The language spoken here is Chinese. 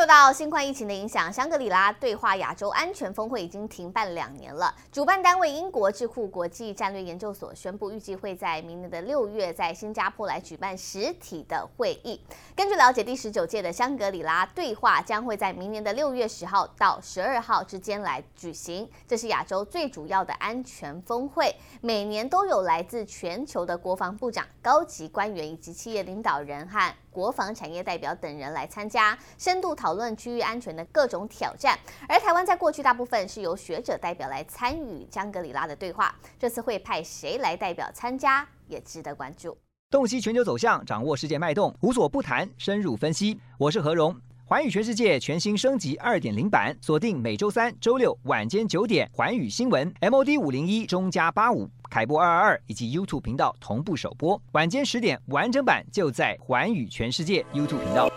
受到新冠疫情的影响，香格里拉对话亚洲安全峰会已经停办两年了。主办单位英国智库国际战略研究所宣布，预计会在明年的六月在新加坡来举办实体的会议。根据了解，第十九届的香格里拉对话将会在明年的六月十号到十二号之间来举行。这是亚洲最主要的安全峰会，每年都有来自全球的国防部长、高级官员以及企业领导人和国防产业代表等人来参加，深度讨讨论区域安全的各种挑战。而台湾在过去大部分是由学者代表来参与香格里拉的对话，这次会派谁来代表参加，也值得关注。洞悉全球走向，掌握世界脉动，无所不谈，深入分析。我是何荣，环宇全世界全新升级二点零版，锁定每周三、周六晚间九点，环宇新闻 MOD 五零一中加八五。凯播二二二以及 YouTube 频道同步首播，晚间十点完整版就在环宇全世界 YouTube 频道。